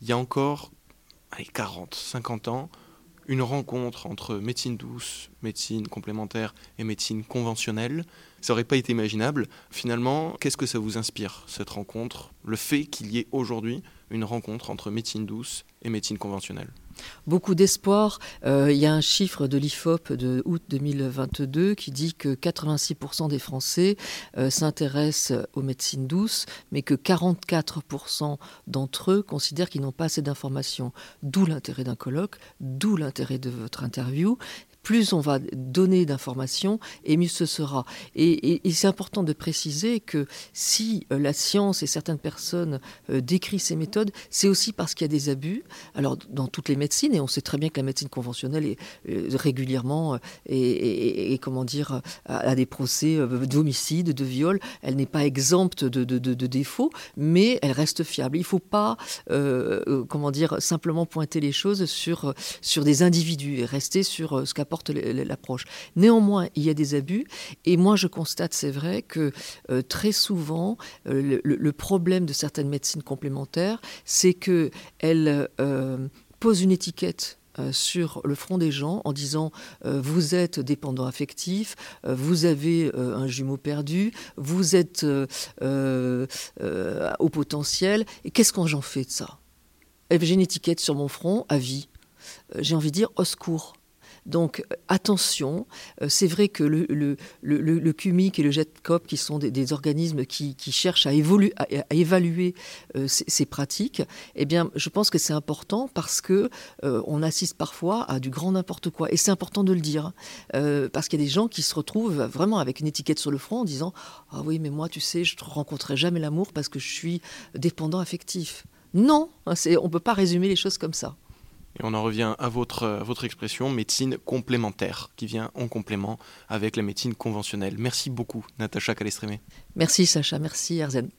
il y a encore allez, 40, 50 ans, une rencontre entre médecine douce, médecine complémentaire et médecine conventionnelle, ça n'aurait pas été imaginable. Finalement, qu'est-ce que ça vous inspire, cette rencontre, le fait qu'il y ait aujourd'hui une rencontre entre médecine douce et médecine conventionnelle? Beaucoup d'espoir. Euh, il y a un chiffre de l'IFOP de août 2022 qui dit que 86% des Français euh, s'intéressent aux médecines douces, mais que 44% d'entre eux considèrent qu'ils n'ont pas assez d'informations. D'où l'intérêt d'un colloque, d'où l'intérêt de votre interview plus on va donner d'informations, et mieux ce sera. Et, c'est important de préciser que si euh, la science et certaines personnes euh, décrivent ces méthodes, c'est aussi parce qu'il y a des abus. Alors dans toutes les médecines, et on sait très bien que la médecine conventionnelle est euh, régulièrement et, comment dire à, des procès d'homicide, de viol, elle n'est pas exempte de, de, défauts, mais elle reste fiable. Il ne faut pas comment dire simplement pointer les choses sur sur des individus et rester sur ce qu'a l'approche. Néanmoins, il y a des abus, et moi je constate, c'est vrai, que euh, très souvent, euh, le, problème de certaines médecines complémentaires, c'est qu'elles euh, posent une étiquette sur le front des gens en disant vous êtes dépendant affectif, vous avez un jumeau perdu, vous êtes au potentiel, et qu'est-ce qu'on j'en fais de ça? Eh J'ai une étiquette sur mon front à vie. J'ai envie de dire au secours. Donc attention, euh, c'est vrai que le, CUMIC et le JETCOP, qui sont des, organismes qui, cherchent à, évaluer euh, ces, pratiques, eh bien, je pense que c'est important parce que euh, on assiste parfois à du grand n'importe quoi. Et c'est important de le dire, parce qu'il y a des gens qui se retrouvent vraiment avec une étiquette sur le front en disant Ah oui, mais moi, tu sais, je ne rencontrerai jamais l'amour parce que je suis dépendant affectif. Non, on ne peut pas résumer les choses comme ça. Et on en revient à votre, expression médecine complémentaire, qui vient en complément avec la médecine conventionnelle. Merci beaucoup, Natacha Calestrémé. Merci, Sacha. Merci, Arzen.